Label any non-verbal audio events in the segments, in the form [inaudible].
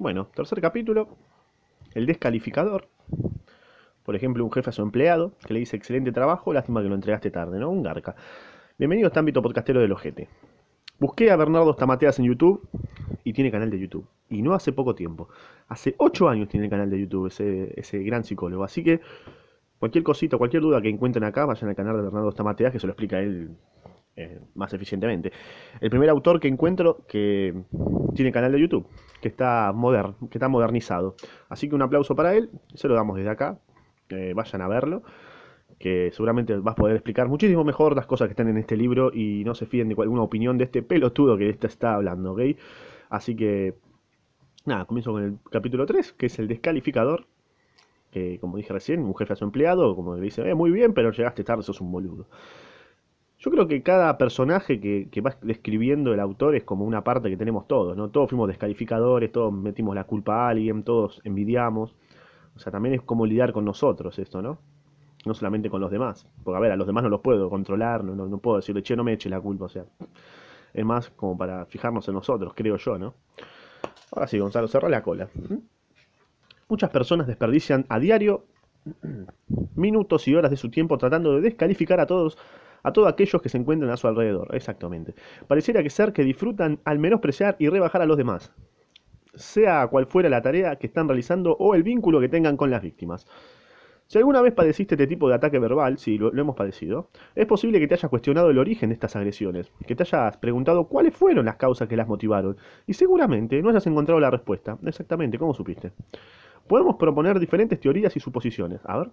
Bueno, tercer capítulo, el descalificador. Por ejemplo, un jefe a su empleado que le dice excelente trabajo, lástima que lo entregaste tarde, ¿no? Un garca. Bienvenido a este ámbito podcastero del ojete. Busqué a Bernardo Stamateas en YouTube y tiene canal de YouTube. Y no hace poco tiempo. Hace 8 años tiene el canal de YouTube ese, ese gran psicólogo. Así que cualquier cosita, cualquier duda que encuentren acá, vayan al canal de Bernardo Stamateas que se lo explica él eh, más eficientemente. El primer autor que encuentro que tiene canal de YouTube, que está, modern, que está modernizado. Así que un aplauso para él, se lo damos desde acá. vayan a verlo, que seguramente vas a poder explicar muchísimo mejor las cosas que están en este libro y no se fíen de alguna opinión de este pelotudo que este está hablando, ¿ok? Así que, nada, comienzo con el capítulo 3, que es el descalificador. Que, como dije recién, un jefe a su empleado, como le dice, eh, muy bien, pero llegaste tarde, sos un boludo. Yo creo que cada personaje que, va describiendo el autor es como una parte que tenemos todos, ¿no? Todos fuimos descalificadores, todos metimos la culpa a alguien, todos envidiamos. O sea, también es como lidiar con nosotros esto, ¿no? No solamente con los demás. Porque, a ver, a los demás no los puedo controlar, no, no, puedo decirle, che, no me eche la culpa, o sea. Es más como para fijarnos en nosotros, creo yo, ¿no? Ahora sí, Gonzalo, cerra la cola. Muchas personas desperdician a diario [clears throat] minutos y horas de su tiempo tratando de descalificar a todos a todos aquellos que se encuentran a su alrededor, exactamente. Pareciera que ser que disfrutan al menospreciar y rebajar a los demás, sea cual fuera la tarea que están realizando o el vínculo que tengan con las víctimas. Si alguna vez padeciste este tipo de ataque verbal, si lo, hemos padecido, es posible que te hayas cuestionado el origen de estas agresiones, que te hayas preguntado cuáles fueron las causas que las motivaron, y seguramente no hayas encontrado la respuesta. Exactamente, ¿cómo supiste? Podemos proponer diferentes teorías y suposiciones. A ver.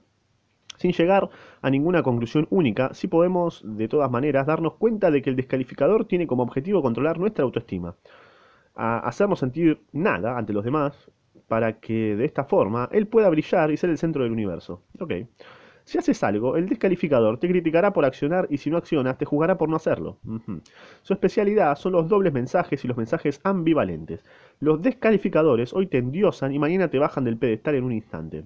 Sin llegar a ninguna conclusión única, sí podemos, de todas maneras, darnos cuenta de que el descalificador tiene como objetivo controlar nuestra autoestima, a hacernos sentir nada ante los demás, para que de esta forma él pueda brillar y ser el centro del universo. Ok. Si haces algo, el descalificador te criticará por accionar y si no accionas, te juzgará por no hacerlo. Su especialidad son los dobles mensajes y los mensajes ambivalentes. Los descalificadores hoy te endiosan y mañana te bajan del pedestal en un instante.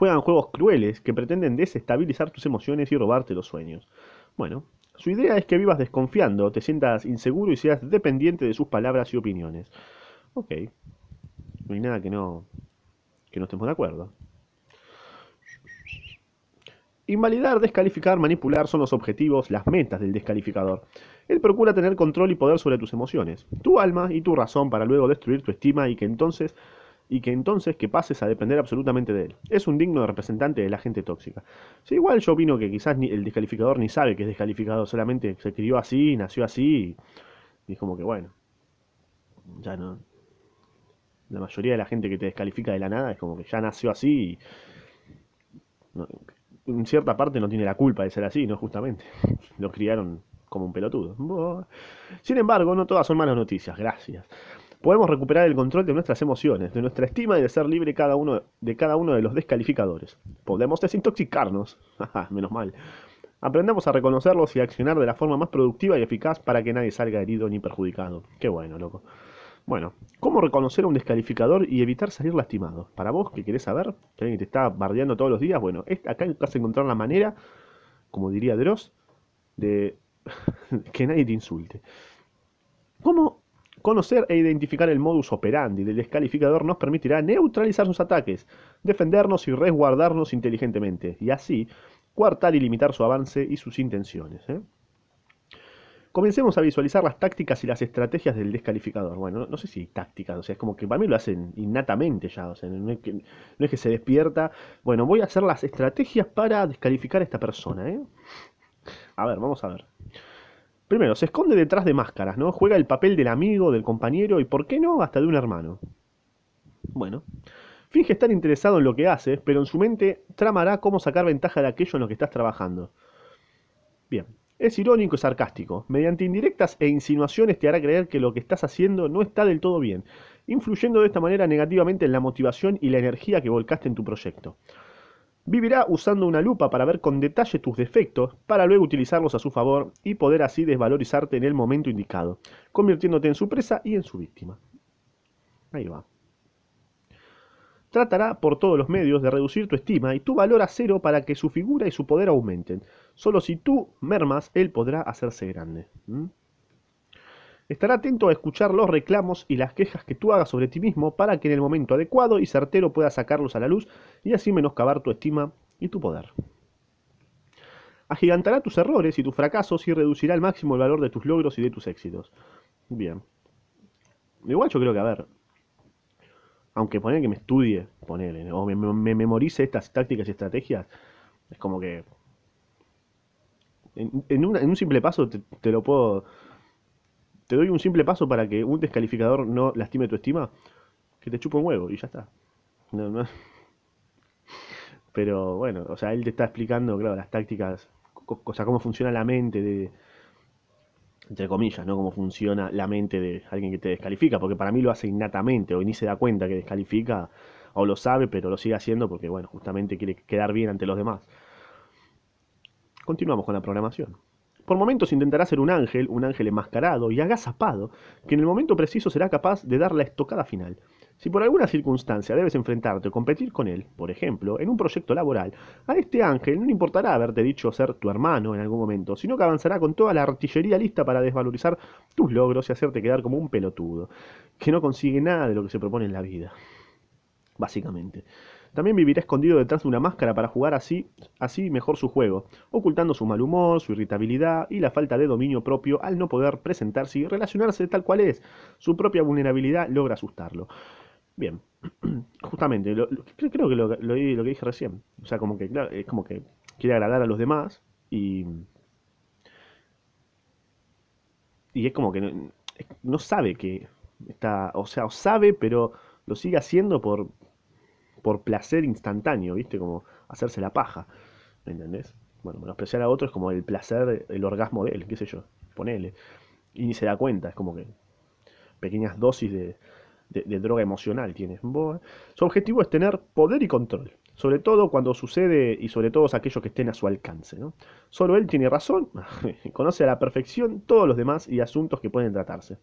Juegan juegos crueles que pretenden desestabilizar tus emociones y robarte los sueños. Bueno, su idea es que vivas desconfiando, te sientas inseguro y seas dependiente de sus palabras y opiniones. Ok. No hay nada que no, que no estemos de acuerdo. Invalidar, descalificar, manipular son los objetivos, las metas del descalificador. Él procura tener control y poder sobre tus emociones, tu alma y tu razón para luego destruir tu estima y que entonces y que entonces que pases a depender absolutamente de él. Es un digno representante de la gente tóxica. Si igual yo opino que quizás ni el descalificador ni sabe que es descalificado, solamente se crió así, nació así, y, es como que bueno, ya no. La mayoría de la gente que te descalifica de la nada es como que ya nació así y en cierta parte no tiene la culpa de ser así, ¿no? Justamente. [laughs] Lo criaron como un pelotudo. Sin embargo, no todas son malas noticias, gracias podemos recuperar el control de nuestras emociones, de nuestra estima y de ser libre cada uno, de cada uno de los descalificadores. Podemos desintoxicarnos, [laughs] menos mal. Aprendamos a reconocerlos y a accionar de la forma más productiva y eficaz para que nadie salga herido ni perjudicado. Qué bueno, loco. Bueno, ¿cómo reconocer a un descalificador y evitar salir lastimado? Para vos que querés saber, que alguien te está bardeando todos los días, bueno, acá vas a encontrar la manera, como diría Dross, de [laughs] que nadie te insulte. ¿Cómo Conocer e identificar el modus operandi del descalificador nos permitirá neutralizar sus ataques, defendernos y resguardarnos inteligentemente, y así coartar y limitar su avance y sus intenciones. ¿eh? Comencemos a visualizar las tácticas y las estrategias del descalificador. Bueno, no, sé si tácticas, o sea, es como que para mí lo hacen innatamente ya, o sea, no es, que, no es que se despierta. Bueno, voy a hacer las estrategias para descalificar a esta persona. ¿eh? A ver, vamos a ver. Primero, se esconde detrás de máscaras, ¿no? Juega el papel del amigo, del compañero y, ¿por qué no?, hasta de un hermano. Bueno, finge estar interesado en lo que haces, pero en su mente tramará cómo sacar ventaja de aquello en lo que estás trabajando. Bien, es irónico y sarcástico. Mediante indirectas e insinuaciones te hará creer que lo que estás haciendo no está del todo bien, influyendo de esta manera negativamente en la motivación y la energía que volcaste en tu proyecto. Vivirá usando una lupa para ver con detalle tus defectos, para luego utilizarlos a su favor y poder así desvalorizarte en el momento indicado, convirtiéndote en su presa y en su víctima. Ahí va. Tratará por todos los medios de reducir tu estima y tu valor a cero para que su figura y su poder aumenten. Solo si tú mermas, él podrá hacerse grande. Estará atento a escuchar los reclamos y las quejas que tú hagas sobre ti mismo para que en el momento adecuado y certero puedas sacarlos a la luz y así menoscabar tu estima y tu poder. Agigantará tus errores y tus fracasos y reducirá al máximo el valor de tus logros y de tus éxitos. Bien. Igual yo creo que, a ver, aunque poner que me estudie, ponele, o me, memorice estas tácticas y estrategias, es como que en, un simple paso te, lo puedo... Te doy un simple paso para que un descalificador no lastime tu estima, que te chupa un huevo y ya está. Pero bueno, o sea, él te está explicando, claro, las tácticas o sea, cómo funciona la mente de, entre comillas, ¿no? Cómo funciona la mente de alguien que te descalifica, porque para mí lo hace innatamente, o ni se da cuenta que descalifica, o lo sabe, pero lo sigue haciendo porque, bueno, justamente quiere quedar bien ante los demás. Continuamos con la programación. Por momentos intentará ser un ángel, un ángel enmascarado y agazapado, que en el momento preciso será capaz de dar la estocada final. Si por alguna circunstancia debes enfrentarte o competir con él, por ejemplo, en un proyecto laboral, a este ángel no le importará haberte dicho ser tu hermano en algún momento, sino que avanzará con toda la artillería lista para desvalorizar tus logros y hacerte quedar como un pelotudo, que no consigue nada de lo que se propone en la vida. Básicamente. También vivirá escondido detrás de una máscara para jugar así, así mejor su juego, ocultando su mal humor, su irritabilidad y la falta de dominio propio al no poder presentarse y relacionarse tal cual es. Su propia vulnerabilidad logra asustarlo. Bien, [clears throat] justamente, creo, que lo, lo, que dije recién. O sea, como que, es como que quiere agradar a los demás y. Y es como que no, sabe que está. O sea, sabe, pero lo sigue haciendo por, por placer instantáneo, ¿viste? Como hacerse la paja. ¿Me entendés? Bueno, menospreciar a otro es como el placer, el orgasmo de él, qué sé yo, ponele. Y ni se da cuenta, es como que pequeñas dosis de, de, droga emocional tiene. Su objetivo es tener poder y control, sobre todo cuando sucede y sobre todo aquellos que estén a su alcance. ¿no? Solo él tiene razón, [laughs] conoce a la perfección todos los demás y asuntos que pueden tratarse.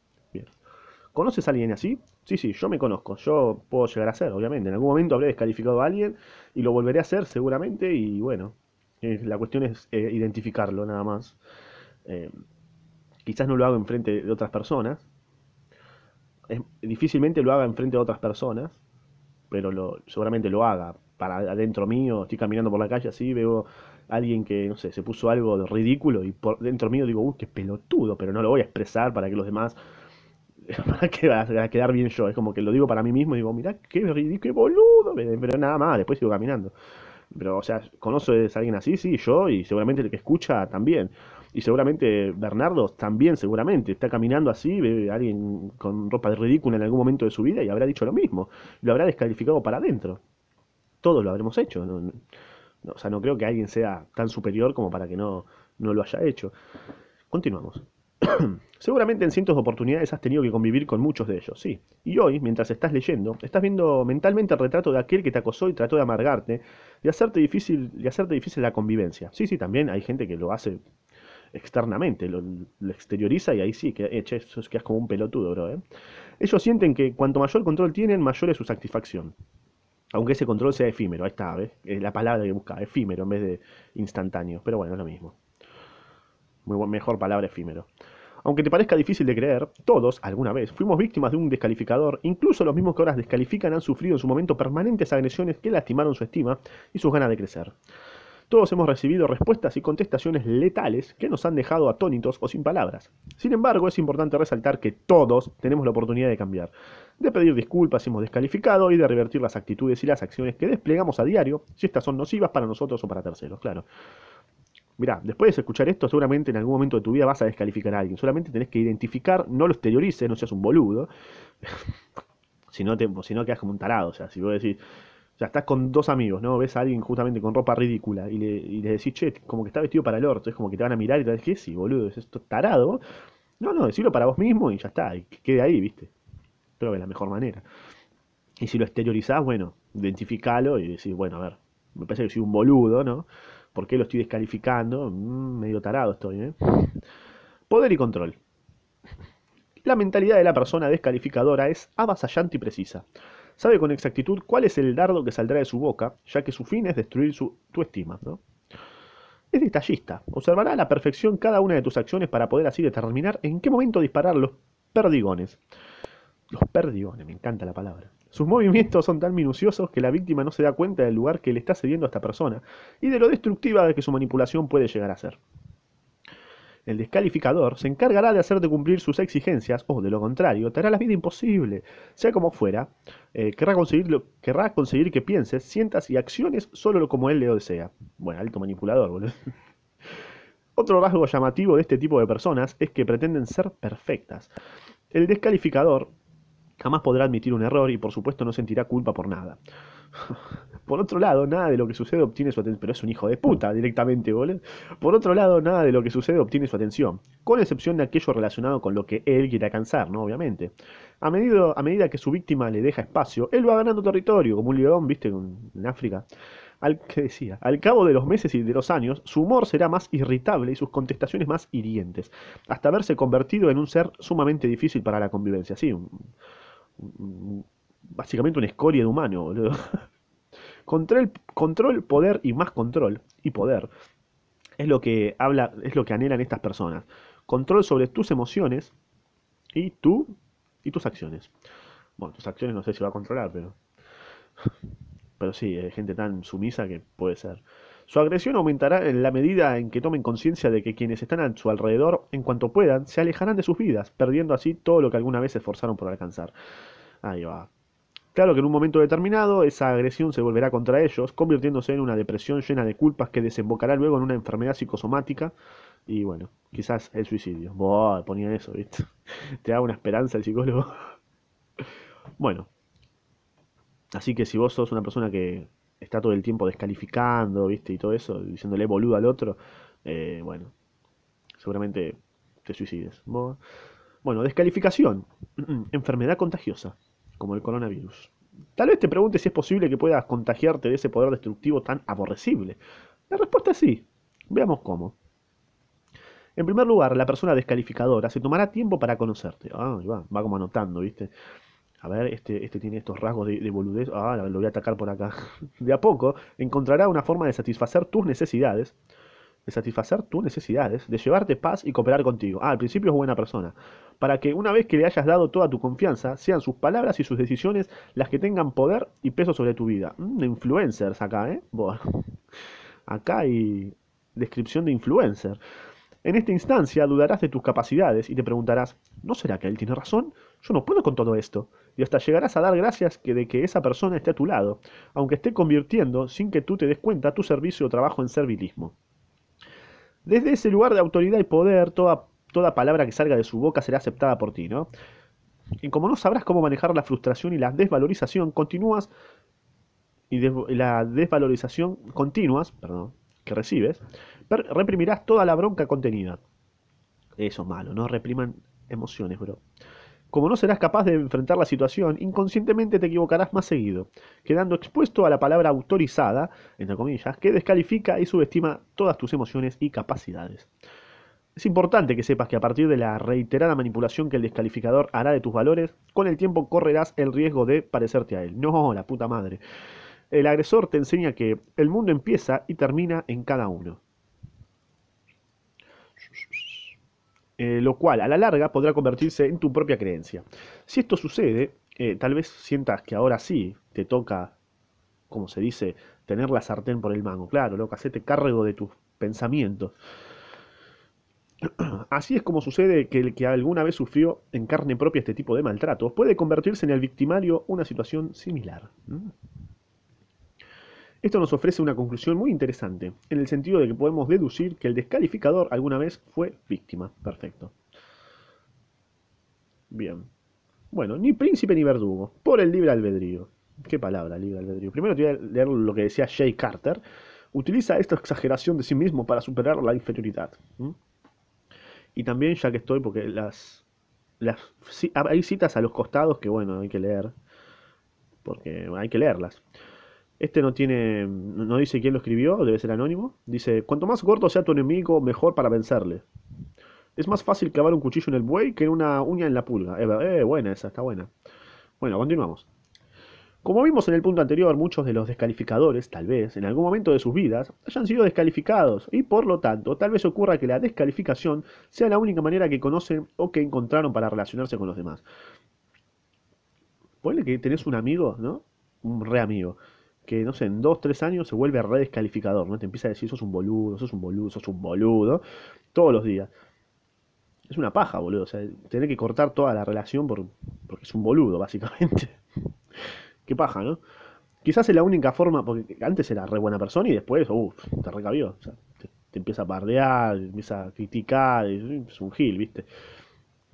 ¿Conoces a alguien así? Sí, sí, yo me conozco, yo puedo llegar a ser, obviamente. En algún momento habré descalificado a alguien y lo volveré a hacer seguramente y bueno, la cuestión es eh, identificarlo nada más. Eh, quizás no lo hago enfrente de otras personas, difícilmente lo haga enfrente de otras personas, pero seguramente lo haga. Para adentro mío, estoy caminando por la calle así, veo a alguien que, no sé, se puso algo de ridículo y por dentro mío digo, uy, qué pelotudo, pero no lo voy a expresar para que los demás, [laughs] que va a quedar bien yo. Es como que lo digo para mí mismo y digo, mirá, qué ridículo, qué boludo, pero nada más, después sigo caminando. Pero, o sea, ¿conoces a alguien así? Sí, yo y seguramente el que escucha también. Y seguramente Bernardo también, seguramente, está caminando así, ve a alguien con ropa de ridícula en algún momento de su vida y habrá dicho lo mismo. Lo habrá descalificado para adentro. Todos lo habremos hecho. No, o sea, no creo que alguien sea tan superior como para que no, no lo haya hecho. Continuamos. [clears throat] Seguramente en cientos de oportunidades has tenido que convivir con muchos de ellos, sí. Y hoy, mientras estás leyendo, estás viendo mentalmente el retrato de aquel que te acosó y trató de amargarte, y hacerte difícil, de hacerte difícil la convivencia. Sí, sí, también hay gente que lo hace externamente, lo, exterioriza y ahí sí, que, eh, eso es que es como un pelotudo, bro. ¿eh? Ellos sienten que cuanto mayor control tienen, mayor es su satisfacción. Aunque ese control sea efímero, ahí está, ¿ves? Es la palabra que busca, efímero en vez de instantáneo. Pero bueno, es lo mismo. Mejor palabra efímero. Aunque te parezca difícil de creer, todos, alguna vez, fuimos víctimas de un descalificador, incluso los mismos que ahora descalifican han sufrido en su momento permanentes agresiones que lastimaron su estima y sus ganas de crecer. Todos hemos recibido respuestas y contestaciones letales que nos han dejado atónitos o sin palabras. Sin embargo, es importante resaltar que todos tenemos la oportunidad de cambiar, de pedir disculpas si hemos descalificado y de revertir las actitudes y las acciones que desplegamos a diario, si estas son nocivas para nosotros o para terceros, claro. Mirá, después de escuchar esto, seguramente en algún momento de tu vida vas a descalificar a alguien. Solamente tenés que identificar, no lo exteriorices, no seas un boludo. [laughs] si no, te, si no quedas como un tarado. O sea, si vos decís, o sea, estás con dos amigos, ¿no? Ves a alguien justamente con ropa ridícula y le, y le decís, che, como que está vestido para el orto, es como que te van a mirar y te decís, ¿qué sí, boludo? ¿Es esto tarado? No, no, decirlo para vos mismo y ya está, y que quede ahí, ¿viste? Creo es la mejor manera. Y si lo exteriorizás, bueno, identificalo y decís, bueno, a ver, me parece que soy un boludo, ¿no? ¿Por qué lo estoy descalificando? Mm, medio tarado estoy, ¿eh? Poder y control. La mentalidad de la persona descalificadora es avasallante y precisa sabe con exactitud cuál es el dardo que saldrá de su boca, ya que su fin es destruir tu estima. ¿no? Es detallista, observará a la perfección cada una de tus acciones para poder así determinar en qué momento dispararlo perdigones. Los perdigones, me encanta la palabra. Sus movimientos son tan minuciosos que la víctima no se da cuenta del lugar que le está cediendo a esta persona y de lo destructiva de que su manipulación puede llegar a ser. El descalificador se encargará de hacerte cumplir sus exigencias o, de lo contrario, te hará la vida imposible. Sea como fuera, eh, querrá, conseguir querrá conseguir que pienses, sientas y acciones solo como él le desea. Bueno, alto manipulador, boludo. [laughs] Otro rasgo llamativo de este tipo de personas es que pretenden ser perfectas. El descalificador jamás podrá admitir un error y por supuesto no sentirá culpa por nada. [laughs] Por otro lado, nada de lo que sucede obtiene su atención. Pero es un hijo de puta directamente, boludo. Por otro lado, nada de lo que sucede obtiene su atención. Con excepción de aquello relacionado con lo que él quiere alcanzar, ¿no? Obviamente. A medida, a medida que su víctima le deja espacio, él va ganando territorio, como un león, ¿viste? En África. Al, ¿qué decía? Al cabo de los meses y de los años, su humor será más irritable y sus contestaciones más hirientes, hasta haberse convertido en un ser sumamente difícil para la convivencia. Sí, básicamente una escoria de humano, boludo. Control, control, poder y más control y poder es lo que habla, es lo que anhelan estas personas. Control sobre tus emociones y tú y tus acciones. Bueno, tus acciones no sé si va a controlar, pero pero sí, hay gente tan sumisa que puede ser. Su agresión aumentará en la medida en que tomen conciencia de que quienes están a su alrededor, en cuanto puedan, se alejarán de sus vidas, perdiendo así todo lo que alguna vez se esforzaron por alcanzar. Ahí va. Claro que en un momento determinado esa agresión se volverá contra ellos, convirtiéndose en una depresión llena de culpas que desembocará luego en una enfermedad psicosomática y bueno, quizás el suicidio. Boah, ponía eso, ¿viste? [laughs] Te da una esperanza el psicólogo. [laughs] Bueno, así que si vos sos una persona que está todo el tiempo descalificando, ¿viste? Y todo eso, diciéndole boludo al otro, eh, bueno, seguramente te suicides. Bueno, descalificación, [clears throat] enfermedad contagiosa como el coronavirus. Tal vez te preguntes si es posible que puedas contagiarte de ese poder destructivo tan aborrecible. La respuesta es sí. Veamos cómo. En primer lugar, la persona descalificadora se tomará tiempo para conocerte. Ah, va, va como anotando, ¿viste? A ver, este, este tiene estos rasgos de, de, boludez. Ah, lo voy a atacar por acá. [laughs] De a poco encontrará una forma de satisfacer tus necesidades de satisfacer tus necesidades, de llevarte paz y cooperar contigo. Ah, al principio es buena persona. Para que una vez que le hayas dado toda tu confianza, sean sus palabras y sus decisiones las que tengan poder y peso sobre tu vida. Mm, influencers acá, ¿eh? [laughs] Acá hay descripción de influencer. En esta instancia dudarás de tus capacidades y te preguntarás, ¿no será que él tiene razón? Yo no puedo con todo esto. Y hasta llegarás a dar gracias de que esa persona esté a tu lado, aunque esté convirtiendo, sin que tú te des cuenta, tu servicio o trabajo en servilismo. Desde ese lugar de autoridad y poder, toda, toda palabra que salga de su boca será aceptada por ti, ¿no? Y como no sabrás cómo manejar la frustración y la desvalorización, continúas y la desvalorización continuas, perdón, que recibes, reprimirás toda la bronca contenida. Eso es malo, no repriman emociones, bro. Como no serás capaz de enfrentar la situación, inconscientemente te equivocarás más seguido, quedando expuesto a la palabra autorizada, entre comillas, que descalifica y subestima todas tus emociones y capacidades. Es importante que sepas que a partir de la reiterada manipulación que el descalificador hará de tus valores, con el tiempo correrás el riesgo de parecerte a él. No, la puta madre. El agresor te enseña que el mundo empieza y termina en cada uno. Eh, lo cual a la larga podrá convertirse en tu propia creencia. Si esto sucede, eh, tal vez sientas que ahora sí te toca, como se dice, tener la sartén por el mango. Claro, loco, hacete cargo de tus pensamientos. [clears throat] Así es como sucede que el que alguna vez sufrió en carne propia este tipo de maltratos puede convertirse en el victimario una situación similar. Esto nos ofrece una conclusión muy interesante, en el sentido de que podemos deducir que el descalificador alguna vez fue víctima. Perfecto. Bien. Bueno, ni príncipe ni verdugo, por el libre albedrío. ¿Qué palabra, libre albedrío? Primero te voy a leer lo que decía Jay Carter. Utiliza esta exageración de sí mismo para superar la inferioridad. Y también, ya que estoy, porque las, las hay citas a los costados que, bueno, hay que leer. Porque hay que leerlas. Este no tiene, no dice quién lo escribió, debe ser anónimo. Dice, cuanto más corto sea tu enemigo, mejor para vencerle. Es más fácil clavar un cuchillo en el buey que una uña en la pulga. Eh, eh buena esa, está buena. Bueno, continuamos. Como vimos en el punto anterior, muchos de los descalificadores, tal vez, en algún momento de sus vidas, hayan sido descalificados y por lo tanto, tal vez ocurra que la descalificación sea la única manera que conocen o que encontraron para relacionarse con los demás. Ponle que tenés un amigo, ¿no? Un re amigo, que no sé, en dos, tres años se vuelve re descalificador, ¿no? Te empieza a decir, sos un boludo, sos un boludo, sos un boludo, todos los días. Es una paja, boludo. O sea, tener que cortar toda la relación por, porque es un boludo, básicamente. [laughs] Qué paja, ¿no? Quizás es la única forma, porque antes era re buena persona y después, uff, te recabió. O sea, te, empieza a bardear, te empieza a criticar, es un gil, ¿viste?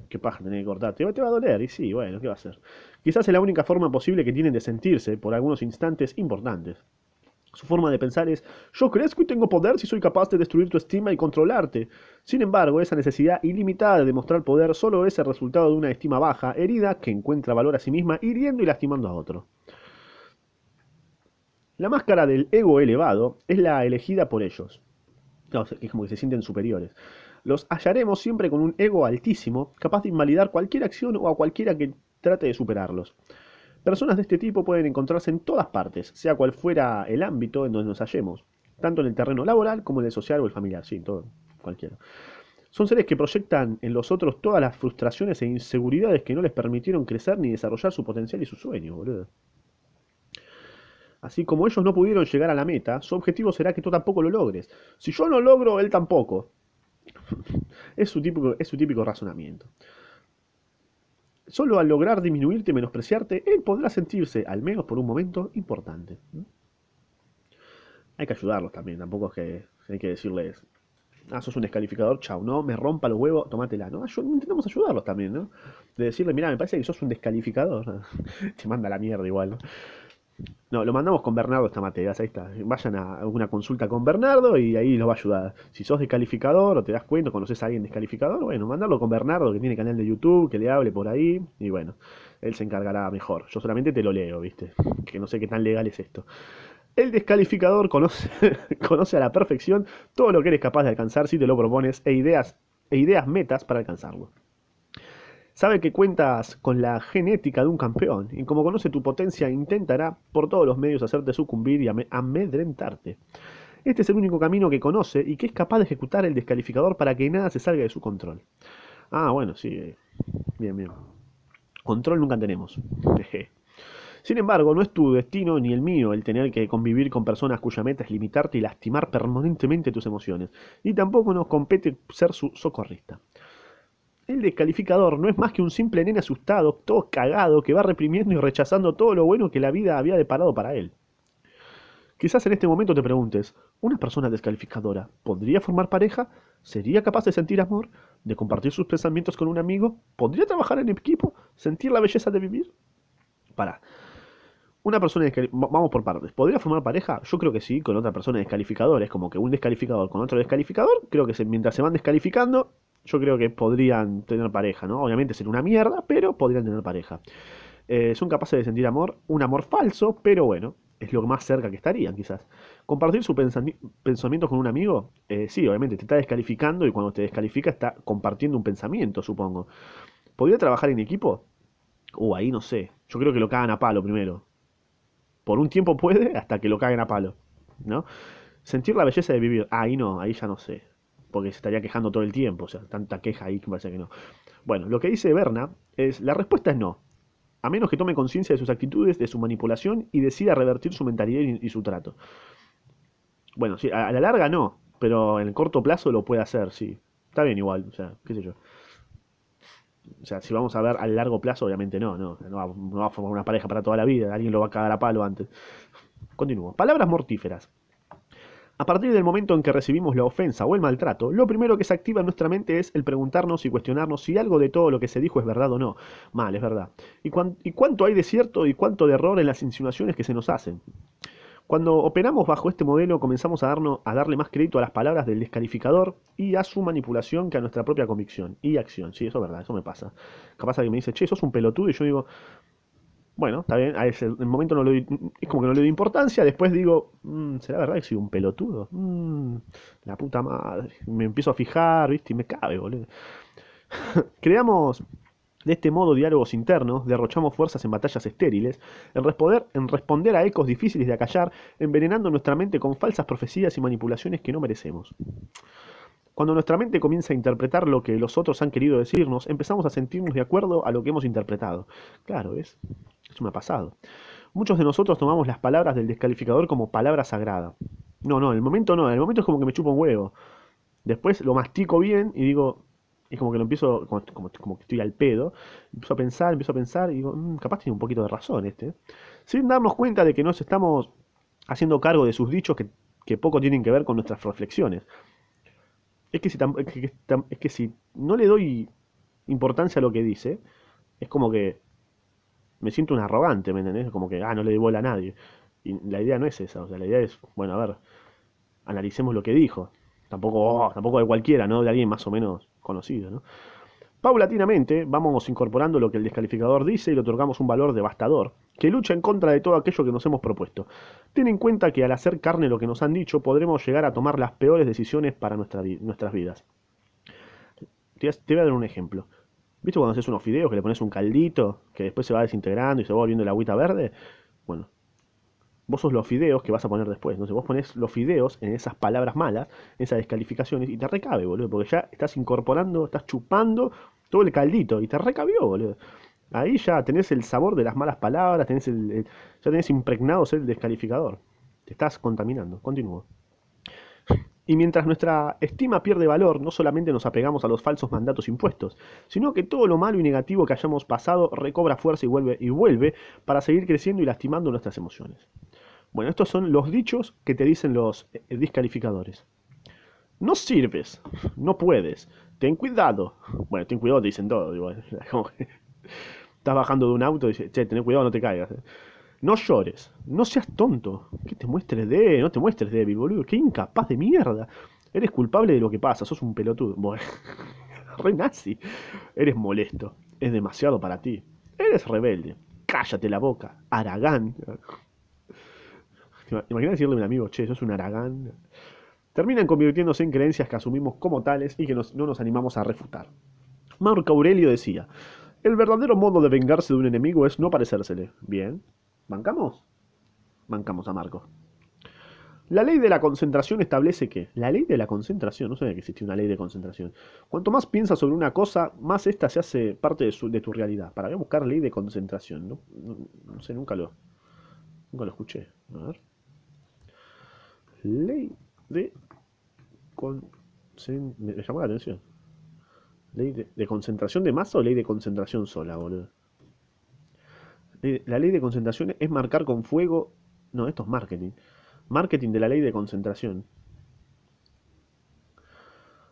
Qué paja tener que cortar. Te, te va a doler, y sí, bueno, ¿qué va a hacer? Quizás es la única forma posible que tienen de sentirse por algunos instantes importantes. Su forma de pensar es, yo crezco y tengo poder si soy capaz de destruir tu estima y controlarte. Sin embargo, esa necesidad ilimitada de demostrar poder solo es el resultado de una estima baja, herida, que encuentra valor a sí misma, hiriendo y lastimando a otro. La máscara del ego elevado es la elegida por ellos. es como que se sienten superiores. Los hallaremos siempre con un ego altísimo, capaz de invalidar cualquier acción o a cualquiera que trate de superarlos. Personas de este tipo pueden encontrarse en todas partes, sea cual fuera el ámbito en donde nos hallemos, tanto en el terreno laboral como en el social o el familiar, sí, todo, cualquiera. Son seres que proyectan en los otros todas las frustraciones e inseguridades que no les permitieron crecer ni desarrollar su potencial y su sueño, boludo. Así como ellos no pudieron llegar a la meta, su objetivo será que tú tampoco lo logres. Si yo no logro, él tampoco. [laughs] es su típico razonamiento. Solo al lograr disminuirte y menospreciarte, él podrá sentirse, al menos por un momento, importante. Hay que ayudarlos también, tampoco es que hay que decirles, ah, sos un descalificador, chau, no, me rompa los huevos, tomátela, ¿no? intentamos ayudarlos también, ¿no? De decirle, mira, me parece que sos un descalificador. [laughs] Te manda la mierda igual. No, lo mandamos con Bernardo esta materia, ahí está. Vayan a una consulta con Bernardo y ahí los va a ayudar. Si sos descalificador o te das cuenta, conoces a alguien descalificador, bueno, mandarlo con Bernardo que tiene canal de YouTube, que le hable por ahí y bueno, él se encargará mejor. Yo solamente te lo leo, ¿viste? Que no sé qué tan legal es esto. El descalificador conoce, [laughs] conoce a la perfección todo lo que eres capaz de alcanzar si te lo propones e ideas, e ideas metas para alcanzarlo. Sabe que cuentas con la genética de un campeón y como conoce tu potencia intentará por todos los medios hacerte sucumbir y amedrentarte. Este es el único camino que conoce y que es capaz de ejecutar el descalificador para que nada se salga de su control. Ah, bueno, sí. Bien, bien. Control nunca tenemos. Sin embargo, no es tu destino ni el mío el tener que convivir con personas cuya meta es limitarte y lastimar permanentemente tus emociones. Y tampoco nos compete ser su socorrista. El descalificador no es más que un simple nene asustado, todo cagado, que va reprimiendo y rechazando todo lo bueno que la vida había deparado para él. Quizás en este momento te preguntes, ¿una persona descalificadora podría formar pareja? ¿Sería capaz de sentir amor? ¿De compartir sus pensamientos con un amigo? ¿Podría trabajar en equipo? ¿Sentir la belleza de vivir? Para. Una persona descalificadora, vamos por partes. ¿Podría formar pareja? Yo creo que sí, con otra persona descalificadora. Es como que un descalificador con otro descalificador, creo que mientras se van descalificando, yo creo que podrían tener pareja, ¿no? Obviamente sería una mierda, pero podrían tener pareja. Eh, son capaces de sentir amor, un amor falso, pero bueno, es lo más cerca que estarían quizás. Compartir su pensamiento con un amigo, eh, sí, obviamente te está descalificando y cuando te descalifica está compartiendo un pensamiento, supongo. ¿Podría trabajar en equipo? Uh, ahí no sé. Yo creo que lo cagan a palo primero. Por un tiempo puede hasta que lo caguen a palo, ¿no? Sentir la belleza de vivir, ahí no, ahí ya no sé porque se estaría quejando todo el tiempo, o sea, tanta queja ahí que parece que no. Bueno, lo que dice Berna es, la respuesta es no, a menos que tome conciencia de sus actitudes, de su manipulación y decida revertir su mentalidad y, su trato. Bueno, sí, a, la larga no, pero en el corto plazo lo puede hacer, sí. Está bien igual, o sea, qué sé yo. O sea, si vamos a ver a largo plazo, obviamente no, no, no va, no va a formar una pareja para toda la vida, alguien lo va a cagar a palo antes. Continúo. Palabras mortíferas. A partir del momento en que recibimos la ofensa o el maltrato, lo primero que se activa en nuestra mente es el preguntarnos y cuestionarnos si algo de todo lo que se dijo es verdad o no. Mal, es verdad. ¿Y, cuánto hay de cierto y cuánto de error en las insinuaciones que se nos hacen? Cuando operamos bajo este modelo comenzamos a, darnos, a darle más crédito a las palabras del descalificador y a su manipulación que a nuestra propia convicción y acción. Sí, eso es verdad, eso me pasa. Capaz alguien me dice, che, sos un pelotudo y yo digo, bueno, está bien, ese el momento no es como que no le doy importancia, después digo, mm, ¿será verdad que soy un pelotudo? Mm, la puta madre, me empiezo a fijar, ¿viste? Y me cabe, boludo. [laughs] Creamos De este modo, diálogos internos, derrochamos fuerzas en batallas estériles, en responder, en responder a ecos difíciles de acallar, envenenando nuestra mente con falsas profecías y manipulaciones que no merecemos. Cuando nuestra mente comienza a interpretar lo que los otros han querido decirnos, empezamos a sentirnos de acuerdo a lo que hemos interpretado. Claro, ¿ves? Eso me ha pasado. Muchos de nosotros tomamos las palabras del descalificador como palabra sagrada. No, no, en el momento no, en el momento es como que me chupo un huevo. Después lo mastico bien y digo, es como que lo empiezo, como, como, que estoy al pedo, empiezo a pensar, empiezo a pensar y digo, mm, capaz tiene un poquito de razón este. Sin darnos cuenta de que nos estamos haciendo cargo de sus dichos que, que poco tienen que ver con nuestras reflexiones. Es que, si es que si no le doy importancia a lo que dice, es como que me siento un arrogante, ¿me entendés? Como que, ah, no le doy bola a nadie. Y la idea no es esa, o sea, la idea es, bueno, a ver, analicemos lo que dijo. Tampoco, oh, tampoco de cualquiera, ¿no? De alguien más o menos conocido, ¿no? Paulatinamente vamos incorporando lo que el descalificador dice y le otorgamos un valor devastador, que lucha en contra de todo aquello que nos hemos propuesto. Ten en cuenta que al hacer carne lo que nos han dicho, podremos llegar a tomar las peores decisiones para nuestras vidas. Te voy a dar un ejemplo. ¿Viste cuando haces unos fideos que le pones un caldito, que después se va desintegrando y se va volviendo la agüita verde? Bueno, vos sos los fideos que vas a poner después. Entonces vos pones los fideos en esas palabras malas, en esas descalificaciones, y te recabe, boludo, porque ya estás incorporando, estás chupando todo el caldito y te recabió, boludo. Ahí ya tenés el sabor de las malas palabras, tenés ya tenés impregnado el descalificador. Te estás contaminando. Continúo. Y mientras nuestra estima pierde valor, no solamente nos apegamos a los falsos mandatos impuestos, sino que todo lo malo y negativo que hayamos pasado recobra fuerza y vuelve, y vuelve para seguir creciendo y lastimando nuestras emociones. Bueno, estos son los dichos que te dicen los eh, descalificadores. No sirves, no puedes, ten cuidado. Bueno, ten cuidado, te dicen todo. Digo, [laughs] estás bajando de un auto y dices, che, ten cuidado, no te caigas. No llores, no seas tonto. Que te muestres de, no te muestres débil, boludo. Qué incapaz de mierda. Eres culpable de lo que pasa, sos un pelotudo. Bueno, [laughs] re nazi. Eres molesto, es demasiado para ti. Eres rebelde. Cállate la boca, Aragán. [laughs] Imagina decirle a un amigo, che, sos un Aragán terminan convirtiéndose en creencias que asumimos como tales y que no nos animamos a refutar. Marco Aurelio decía, el verdadero modo de vengarse de un enemigo es no parecérsele. Bien, ¿bancamos? Bancamos a Marco. La ley de la concentración establece que, la ley de la concentración, no sabía que existía una ley de concentración. Cuanto más piensas sobre una cosa, más esta se hace parte de, tu realidad. Para a buscar ley de concentración, ¿no? No, sé, nunca lo, nunca lo escuché. A ver. Ley de me, llamó la atención. ¿Ley de, concentración de masa o ley de concentración sola, boludo? La ley de concentración es marcar con fuego. No, esto es marketing. Marketing de la ley de concentración.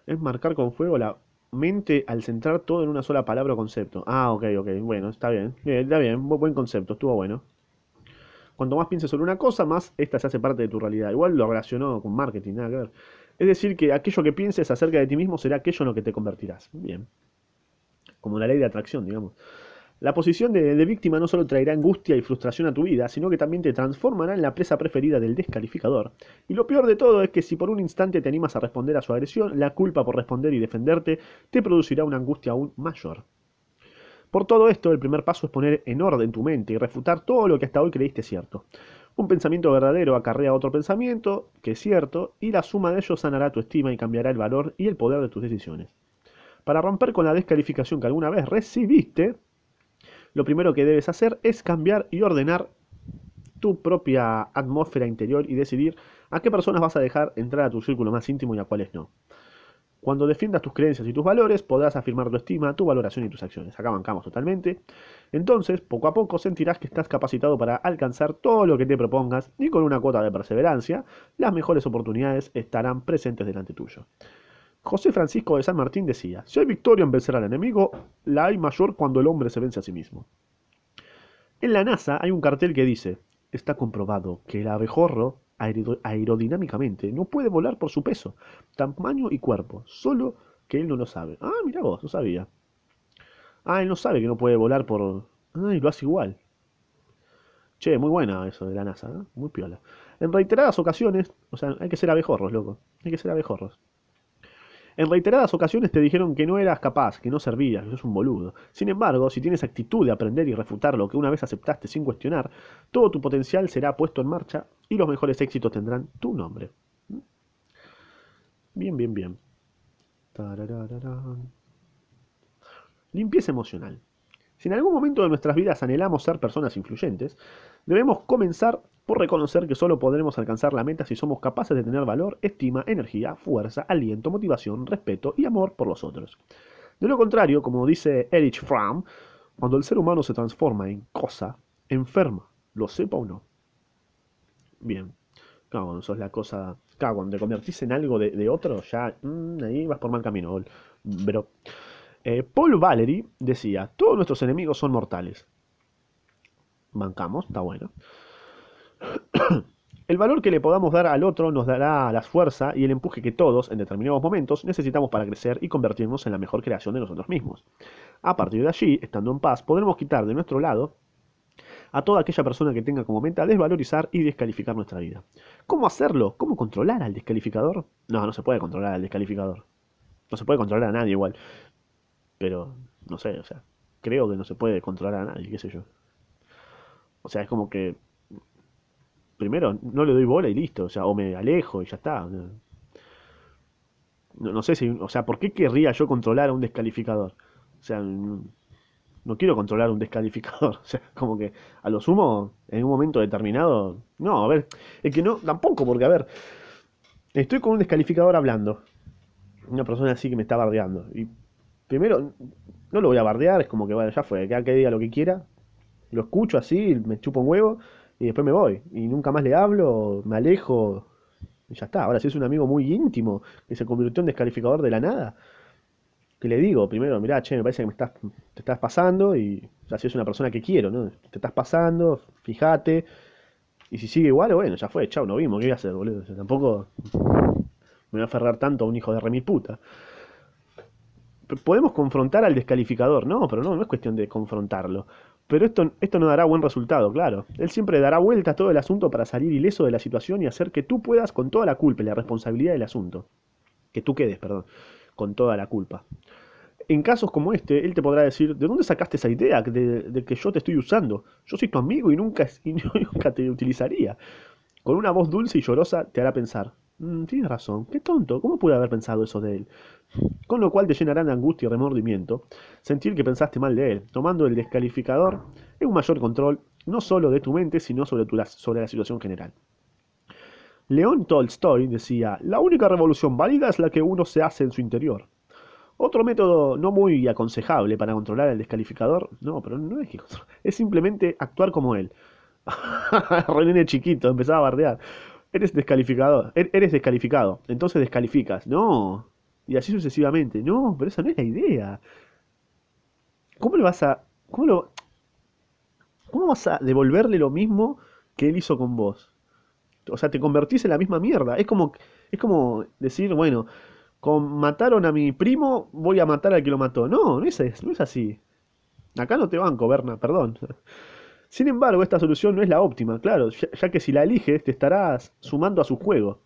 Es marcar con fuego la mente al centrar todo en una sola palabra o concepto. Ah, ok, ok. Bueno, está bien. Está bien. Buen concepto. Estuvo bueno. Cuanto más pienses sobre una cosa, más esta se hace parte de tu realidad. Igual lo relacionó con marketing, nada que ver. Es decir, que aquello que pienses acerca de ti mismo será aquello en lo que te convertirás. Bien. Como la ley de atracción, digamos. La posición de, de, víctima no solo traerá angustia y frustración a tu vida, sino que también te transformará en la presa preferida del descalificador. Y lo peor de todo es que si por un instante te animas a responder a su agresión, la culpa por responder y defenderte te producirá una angustia aún mayor. Por todo esto, el primer paso es poner en orden tu mente y refutar todo lo que hasta hoy creíste cierto. Un pensamiento verdadero acarrea otro pensamiento, que es cierto, y la suma de ellos sanará tu estima y cambiará el valor y el poder de tus decisiones. Para romper con la descalificación que alguna vez recibiste, lo primero que debes hacer es cambiar y ordenar tu propia atmósfera interior y decidir a qué personas vas a dejar entrar a tu círculo más íntimo y a cuáles no. Cuando defiendas tus creencias y tus valores, podrás afirmar tu estima, tu valoración y tus acciones. Acá bancamos totalmente. Entonces, poco a poco sentirás que estás capacitado para alcanzar todo lo que te propongas y con una cuota de perseverancia, las mejores oportunidades estarán presentes delante tuyo. José Francisco de San Martín decía, si hay victoria en vencer al enemigo, la hay mayor cuando el hombre se vence a sí mismo. En la NASA hay un cartel que dice, está comprobado que el abejorro aerodinámicamente, no puede volar por su peso, tamaño y cuerpo, solo que él no lo sabe. Ah, mira vos, no sabía. Ah, él no sabe que no puede volar por... Ah, y lo hace igual. Che, muy buena eso de la NASA, ¿no? Muy piola. En reiteradas ocasiones, o sea, hay que ser abejorros, loco. Hay que ser abejorros. En reiteradas ocasiones te dijeron que no eras capaz, que no servías, que sos un boludo. Sin embargo, si tienes actitud de aprender y refutar lo que una vez aceptaste sin cuestionar, todo tu potencial será puesto en marcha y los mejores éxitos tendrán tu nombre. Bien, bien, bien. Limpieza emocional. Si en algún momento de nuestras vidas anhelamos ser personas influyentes, debemos comenzar por reconocer que solo podremos alcanzar la meta si somos capaces de tener valor, estima, energía, fuerza, aliento, motivación, respeto y amor por los otros. De lo contrario, como dice Erich Fromm, cuando el ser humano se transforma en cosa, enferma, lo sepa o no. Bien, claro, cuando sos la cosa, claro, cuando te convertís en algo de, otro, ya mm, ahí vas por mal camino. Pero eh, Paul Valery decía, todos nuestros enemigos son mortales. Bancamos, está bueno. [coughs] El valor que le podamos dar al otro nos dará la fuerza y el empuje que todos, en determinados momentos, necesitamos para crecer y convertirnos en la mejor creación de nosotros mismos. A partir de allí, estando en paz, podremos quitar de nuestro lado a toda aquella persona que tenga como meta desvalorizar y descalificar nuestra vida. ¿Cómo hacerlo? ¿Cómo controlar al descalificador? No, no se puede controlar al descalificador. No se puede controlar a nadie igual. Pero, no sé, o sea, creo que no se puede controlar a nadie, qué sé yo. O sea, es como que primero no le doy bola y listo, o sea, o me alejo y ya está. No, sé si, o sea, ¿por qué querría yo controlar a un descalificador? O sea, no, quiero controlar un descalificador, [laughs] o sea, como que a lo sumo, en un momento determinado, no, a ver, es que no, tampoco, porque a ver, estoy con un descalificador hablando, una persona así que me está bardeando, y primero, no lo voy a bardear, es como que, bueno, ya fue, que diga lo que quiera, lo escucho así, me chupo un huevo, y después me voy. Y nunca más le hablo, me alejo y ya está. Ahora, si es un amigo muy íntimo que se convirtió en descalificador de la nada, que le digo primero, mirá, che, me parece que me estás, te estás pasando y ya si es una persona que quiero, ¿no? Te estás pasando, fíjate. Y si sigue igual, bueno, ya fue, chao, no vimos, ¿qué voy a hacer, boludo? tampoco me voy a aferrar tanto a un hijo de remil puta. Podemos confrontar al descalificador, no, pero no, no es cuestión de confrontarlo. Pero esto, esto no dará buen resultado, claro. Él siempre dará vueltas todo el asunto para salir ileso de la situación y hacer que tú puedas con toda la culpa y la responsabilidad del asunto. Que tú quedes, perdón, con toda la culpa. En casos como este, él te podrá decir, ¿de dónde sacaste esa idea de, que yo te estoy usando? Yo soy tu amigo y nunca, [laughs] y nunca te utilizaría. Con una voz dulce y llorosa te hará pensar, mm, tienes razón, qué tonto, ¿cómo pude haber pensado eso de él? con lo cual te llenarán de angustia y remordimiento sentir que pensaste mal de él, tomando el descalificador en un mayor control no solo de tu mente, sino sobre, tu, sobre la situación general. León Tolstoy decía, la única revolución válida es la que uno se hace en su interior. Otro método no muy aconsejable para controlar el descalificador, no, pero no es que es simplemente actuar como él. [laughs] René chiquito, empezaba a bardear. Eres descalificador, er-, eres descalificado, entonces descalificas. No, y así sucesivamente. No, pero esa no es la idea. ¿Cómo le vas a... ¿Cómo lo... ¿Cómo vas a devolverle lo mismo que él hizo con vos? O sea, te convertís en la misma mierda. Es como, es como decir, bueno, con mataron a mi primo, voy a matar al que lo mató. No, no es, no es así. Acá no te banco, Berna, perdón. Sin embargo, esta solución no es la óptima, claro, ya que si la eliges te estarás sumando a su juego.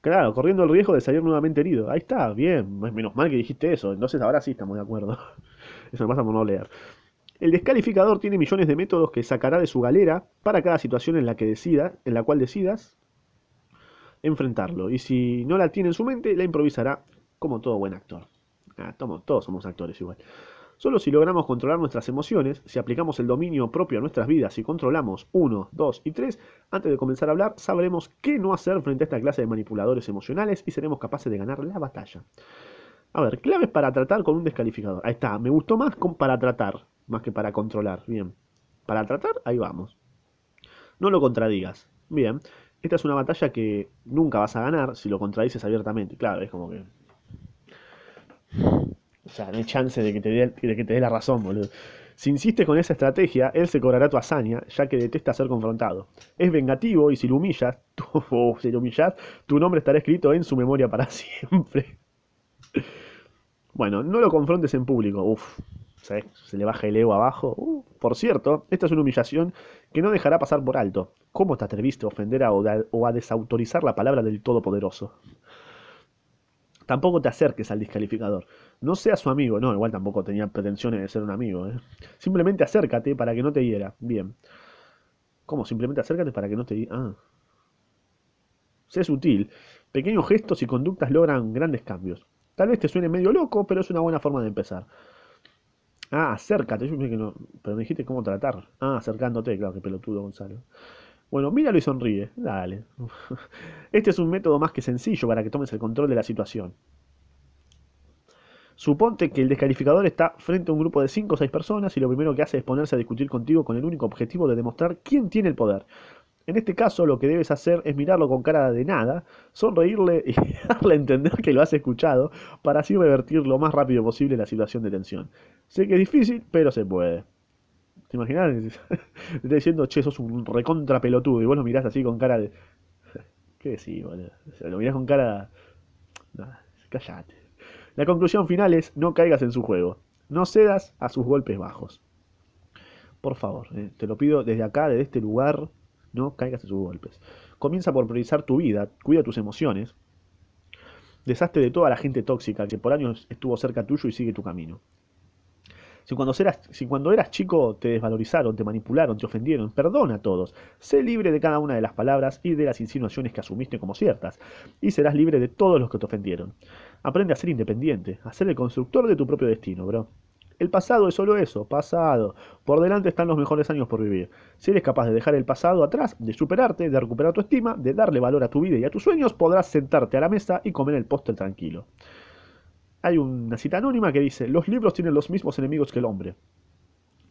Claro, corriendo el riesgo de salir nuevamente herido. Ahí está, bien. Menos mal que dijiste eso. Entonces ahora sí estamos de acuerdo. [laughs] Eso me pasa por no leer. El descalificador tiene millones de métodos que sacará de su galera para cada situación en la que decida, en la cual decidas enfrentarlo. Y si no la tiene en su mente, la improvisará como todo buen actor. Ah, todos somos actores igual. Solo si logramos controlar nuestras emociones, si aplicamos el dominio propio a nuestras vidas y controlamos 1, 2 y 3, antes de comenzar a hablar, sabremos qué no hacer frente a esta clase de manipuladores emocionales y seremos capaces de ganar la batalla. A ver, claves para tratar con un descalificador. Ahí está, me gustó más con para tratar, más que para controlar. Bien. Para tratar, ahí vamos. No lo contradigas. Bien. Esta es una batalla que nunca vas a ganar si lo contradices abiertamente. Claro, es como que o sea, no hay chance de que te dé, que te dé la razón, boludo. Si insistes con esa estrategia, él se cobrará tu hazaña, ya que detesta ser confrontado. Es vengativo y si lo humillas, [laughs] si lo humillas, tu nombre estará escrito en su memoria para [laughs] siempre. Bueno, no lo confrontes en público. Uf, ¿sabes? se le baja el ego abajo. Uh, por cierto, esta es una humillación que no dejará pasar por alto. ¿Cómo te atreviste a ofender a, o a desautorizar la palabra del Todopoderoso? Tampoco te acerques al descalificador. No seas su amigo. No, igual tampoco tenía pretensiones de ser un amigo. ¿eh? Simplemente acércate para que no te hiera. Bien. ¿Cómo? Simplemente acércate para que no te hiera. Ah. Sé sutil. Pequeños gestos y conductas logran grandes cambios. Tal vez te suene medio loco, pero es una buena forma de empezar. Ah, acércate. No. Pero me dijiste cómo tratar. Ah, acercándote, claro, que pelotudo, Gonzalo. Bueno, míralo y sonríe. Dale. Este es un método más que sencillo para que tomes el control de la situación. Suponte que el descalificador está frente a un grupo de 5 o 6 personas y lo primero que hace es ponerse a discutir contigo con el único objetivo de demostrar quién tiene el poder. En este caso lo que debes hacer es mirarlo con cara de nada, sonreírle y [laughs] darle a entender que lo has escuchado para así revertir lo más rápido posible la situación de tensión. Sé que es difícil, pero se puede. ¿Te imaginas? Te [laughs] está diciendo, che, sos un recontra pelotudo y vos lo mirás así con cara de... [laughs] ¿Qué decís, boludo? Lo mirás con cara... [laughs] Callate. La conclusión final es, no caigas en su juego. No cedas a sus golpes bajos. Por favor, eh, te lo pido desde acá, desde este lugar, no caigas en sus golpes. Comienza por priorizar tu vida, cuida tus emociones. Deshazte de toda la gente tóxica que por años estuvo cerca tuyo y sigue tu camino. Si cuando, eras, chico te desvalorizaron, te manipularon, te ofendieron, perdona a todos. Sé libre de cada una de las palabras y de las insinuaciones que asumiste como ciertas. Y serás libre de todos los que te ofendieron. Aprende a ser independiente, a ser el constructor de tu propio destino, bro. El pasado es solo eso, pasado. Por delante están los mejores años por vivir. Si eres capaz de dejar el pasado atrás, de superarte, de recuperar tu estima, de darle valor a tu vida y a tus sueños, podrás sentarte a la mesa y comer el postre tranquilo. Hay una cita anónima que dice, los libros tienen los mismos enemigos que el hombre.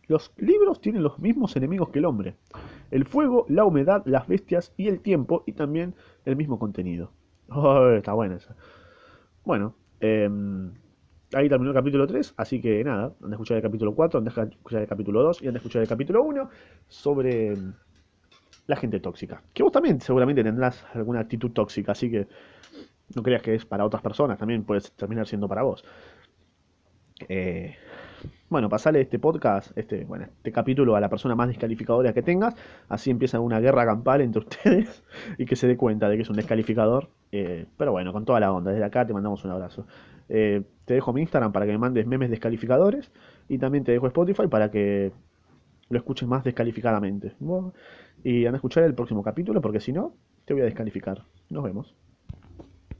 Los libros tienen los mismos enemigos que el hombre. El fuego, la humedad, las bestias y el tiempo y también el mismo contenido. Oh, está buena esa. Bueno, eh, ahí terminó el capítulo 3, así que nada, han de escuchar el capítulo 4, han de escuchar el capítulo 2 y han de escuchar el capítulo 1 sobre la gente tóxica. Que vos también seguramente tendrás alguna actitud tóxica, así que no creas que es para otras personas, también puede terminar siendo para vos. Eh, bueno, pasale este podcast, este, bueno, este capítulo a la persona más descalificadora que tengas, así empieza una guerra campal entre [laughs] ustedes y que se dé cuenta de que es un descalificador. Eh, pero bueno, con toda la onda, desde acá te mandamos un abrazo. Eh, te dejo mi Instagram para que me mandes memes descalificadores y también te dejo Spotify para que lo escuches más descalificadamente. Y anda a escuchar el próximo capítulo porque si no, te voy a descalificar. Nos vemos.